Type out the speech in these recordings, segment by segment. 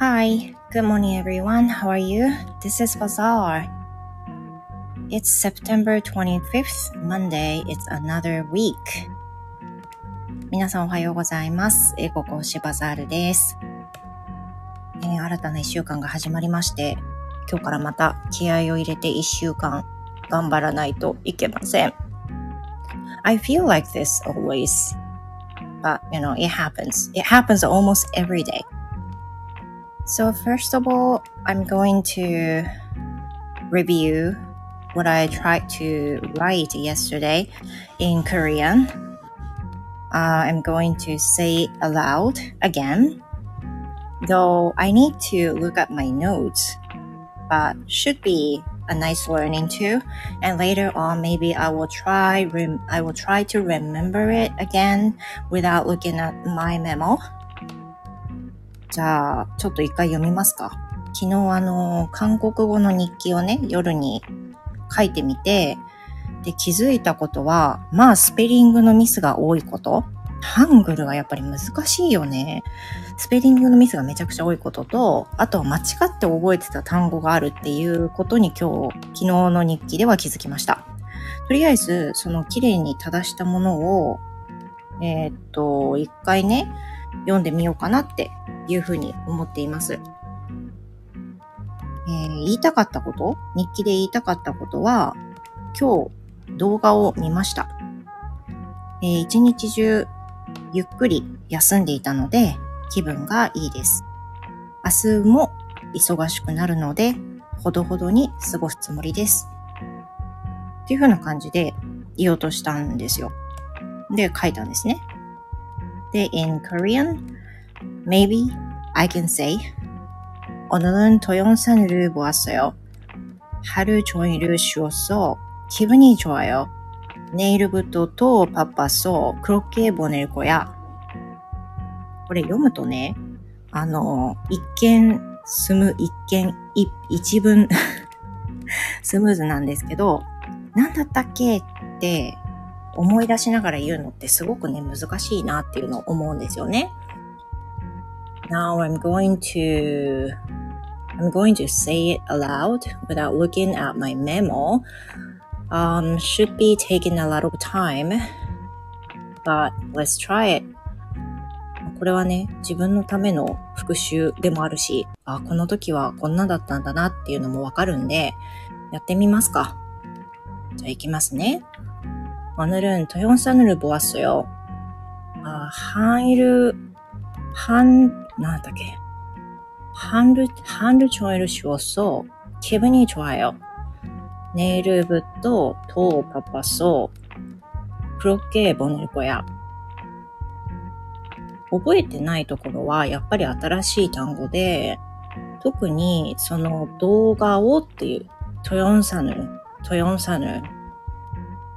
Hi, good morning everyone. How are you? This is Bazaar. It's September 25th, Monday. It's another week. 皆さんおはようございます。英語講師バザールです。えー新たな一週間が始まりまして、今日からまた気合を入れて一週間頑張らないといけません。I feel like this always. But, you know, it happens. It happens almost every day. So first of all, I'm going to review what I tried to write yesterday in Korean. Uh, I'm going to say aloud again, though I need to look at my notes, but should be a nice learning too. And later on, maybe I will try, I will try to remember it again without looking at my memo. じゃあ、ちょっと一回読みますか。昨日あの、韓国語の日記をね、夜に書いてみて、で、気づいたことは、まあ、スペリングのミスが多いこと。ハングルはやっぱり難しいよね。スペリングのミスがめちゃくちゃ多いことと、あとは間違って覚えてた単語があるっていうことに今日、昨日の日記では気づきました。とりあえず、その綺麗に正したものを、えーっと、一回ね、読んでみようかなっていうふうに思っています。えー言いたかったこと？日記で言いたかったことは、今日動画を見ました。えー一日中ゆっくり休んでいたので気分がいいです。明日も忙しくなるので、ほどほどに過ごすつもりです。っていう風な感じで言おうとしたんですよ。で、書いたんですね。で、in Korean, maybe I can say 오늘은 동영상을 보았어요. 하루 종일 쉬었어. 기분이 좋아요. 내일부터 또 바빠서 그렇게 보낼 거야. これ読むとね、あの、一見、スム、一見、い一文、スムーズなんですけど、なんだったっけって思い出しながら言うのってすごくね、難しいなっていうのを思うんですよね。 Now I'm going to I'm going to say it aloud without looking at my memo. Um, should be taking a lot of time, but let's try it. これはね、自分のための復習でもあるし、あ、この時はこんなだったんだなっていうのもわかるんで、やってみますか。じゃあ行きますね。 오늘은 동영상을 보았어요. 아, 한일, 한, 나다게. 하루, 하루 종일 쉬었어. 기분이 좋아요. 내일부터 더 바빠서 그렇게 보낼 거야. 覚えてないところはやっぱり新しい単語で、特にその動画をっていう、トヨンサヌ、トヨンサヌっ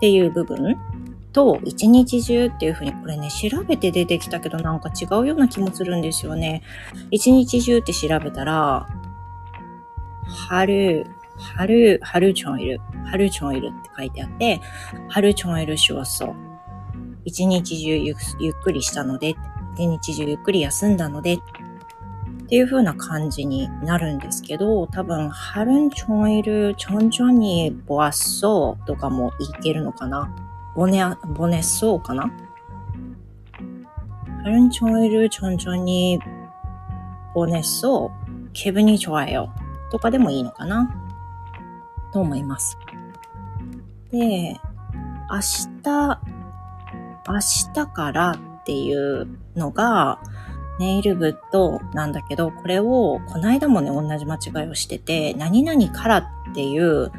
ていう部分 と一日中っていうふうにこれね調べて出てきたけどなんか違うような気もするんですよね。一日中って調べたら春、春、春チョンイル、春チョンイルって書いてあって春チョンイルシュワソ一日中ゆゆっくりしたので一日中ゆっくり休んだのでっていう風な感じになるんですけど、多分、ハルンチョンイル、チョンチョンにボアッソとかもいけるのかな。ボネ、ボネッソーかなハルンチョンイル、チョンチョンにボネッソー、気分に좋아요とかでもいいのかなと思います。で、明日、明日からっていうのが、ネイルブッドなんだけど、これを、この間もね、同じ間違いをしてて、何々からっていう、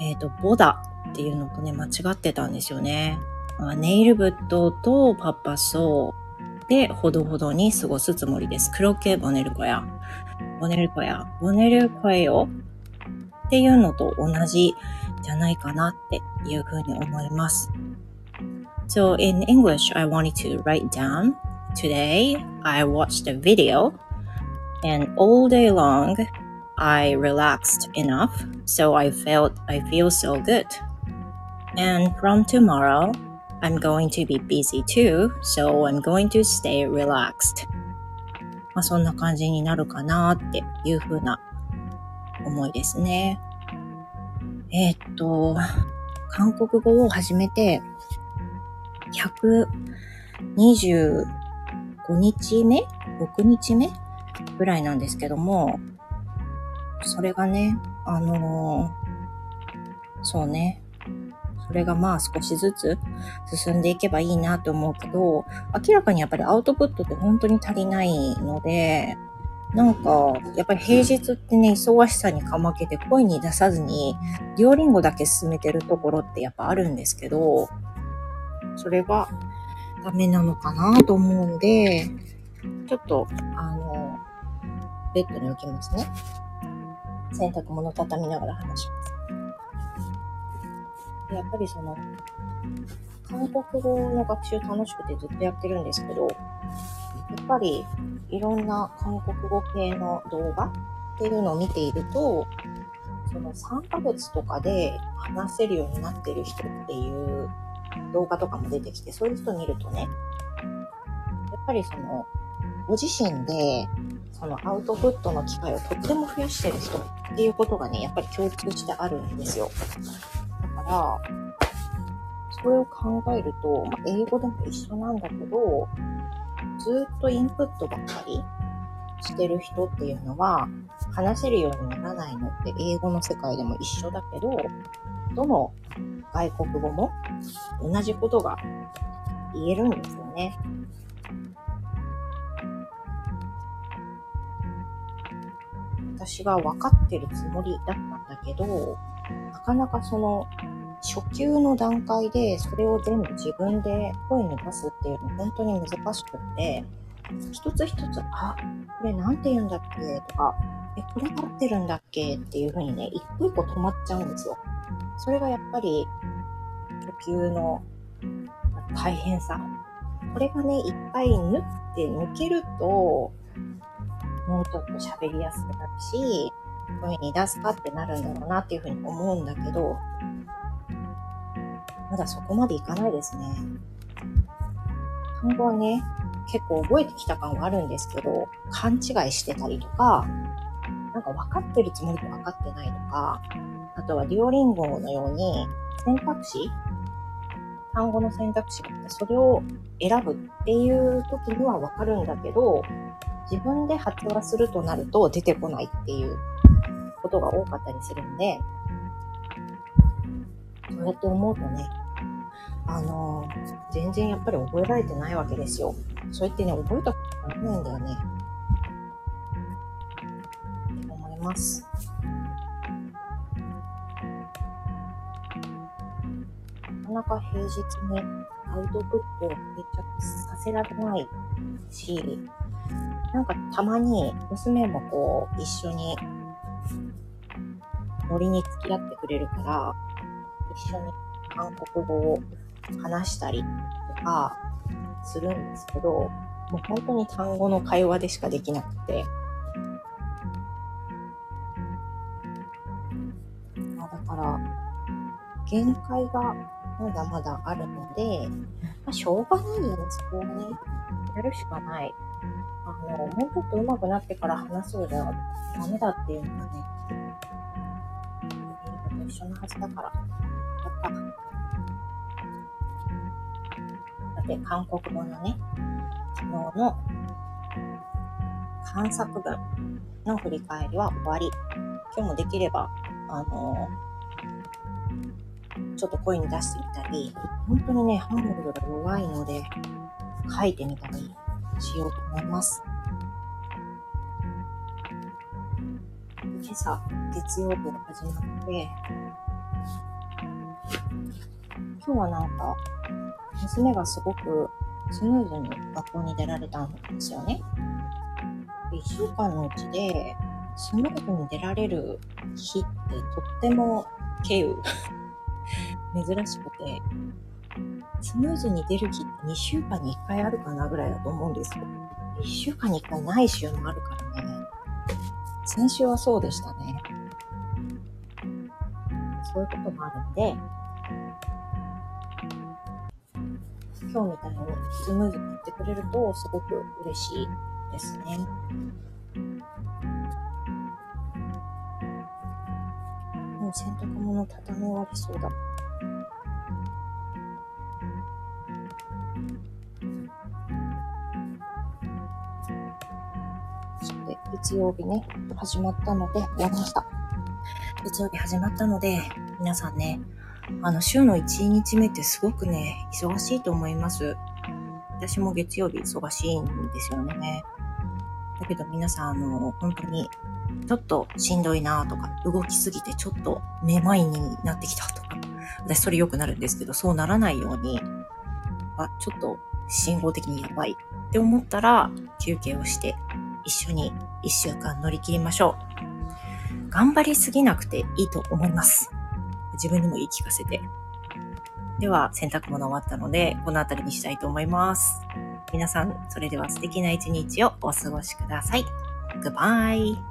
えっ、と、ボダ っていうのとね、間違ってたんですよね。ネイルブッドとパッパソーで、ほどほどに過ごすつもりです。黒系ボネルコヤ。ボネルコヤ。ボネルコエよっていうのと同じじゃないかなっていうふうに思います。So in English, I wanted to write down Today, I watched a video, and all day long, I relaxed enough, so I felt I feel so good. And from tomorrow, I'm going to be busy too, so I'm going to stay relaxed. まあそんな感じになるかなっていう風な思いですね。えー、っと、韓国語を始めて、125日目 ?6 日目？ぐらいなんですけども、それがね、あのー、そうね、それがまあ少しずつ進んでいけばいいなと思うけど、明らかにやっぱりアウトプットって本当に足りないので、なんか、やっぱり平日ってね、忙しさにかまけて声に出さずに、デュオリンゴだけ進めてるところってやっぱあるんですけど、それがダメなのかなと思うんで、ちょっと、あの、ベッドに置きますね。洗濯物畳みながら話します。やっぱりその、韓国語の学習楽しくてずっとやってるんですけど、やっぱりいろんな韓国語系の動画っていうのを見ていると、その3ヶ月とかで話せるようになってる人っていう動画とかも出てきて、そういう人見るとね、やっぱりその、ご自身で、そのアウトプットの機会をとっても増やしてる人っていうことがね、やっぱり共通してあるんですよ。から、それを考えると、まあ、英語でも一緒なんだけど、ずっとインプットばっかりしてる人っていうのは、話せるようにならないのって英語の世界でも一緒だけど、どの外国語も同じことが言えるんですよね。私が分かってるつもりだったんだけど、なかなかその初級の段階でそれを全部自分で声に出すっていうの本当に難しくって、一つ一つ、あ、これなんて言うんだっけ？とか、え、これ合ってるんだっけ？っていう風にね、一個一個止まっちゃうんですよ。それがやっぱり、初級の大変さ。これがね、いっぱい縫って抜けると、もうちょっと喋りやすくなるし、声に出すかってなるんだろうなっていうふうに思うんだけど、まだそこまでいかないですね。単語はね、結構覚えてきた感はあるんですけど、勘違いしてたりとか、なんか分かってるつもりで分かってないとか、あとはデュオリンゴのように選択肢単語の選択肢があって、それを選ぶっていう時には分かるんだけど、自分で発話するとなると出てこないっていうことが多かったりするんで、そうやって思うとね、あの、全然やっぱり覚えられてないわけですよ。そうやってね、覚えたことないんだよね。って思います。なかなか平日にアウトプットを定着させられないし、なんかたまに娘もこう一緒にノリに付き合ってくれるから、一緒に韓国語を話したりとかするんですけど、もう本当に単語の会話でしかできなくて、まあ、だから、限界がまだまだあるので、まあ、しょうがないよね、そこをね、やるしかない。あの、もうちょっと上手くなってから話そうじゃダメだっていうのがね、一緒のはずだから。て、韓国語のね、昨日の観作文の振り返りは終わり。今日もできれば、あのちょっと声に出してみたり、本当にね、ハングルが弱いので、書いてみたりしようと思います。今朝、月曜日が始まって、今日はなんか、娘がすごくスムーズに学校に出られたんですよね。一週間のうちで、スムーズに出られる日ってとっても稀有。珍しくて、スムーズに出る日って2週間に1回あるかなぐらいだと思うんですよ。1週間に1回ない週もあるからね。先週はそうでしたね。そういうこともあるんで、今日みたいにスムーズに言ってくれるとすごく嬉しいですね。もう洗濯物畳み終わりそうだ。そして、月曜日ね、始まったので、やりました。月曜日始まったので、皆さんね、あの、週の1日目ってすごくね、忙しいと思います。私も月曜日忙しいんですよね。だけど皆さん、あの、本当に、ちょっとしんどいなとか、動きすぎてちょっとめまいになってきたとか、私それ良くなるんですけど、そうならないように、あ、ちょっと信号的にやばいって思ったら、休憩をして、一緒に一週間乗り切りましょう。頑張りすぎなくていいと思います。自分にも言い聞かせて。では、洗濯物終わったので、この辺りにしたいと思います。皆さん、それでは素敵な一日をお過ごしください。Goodbye!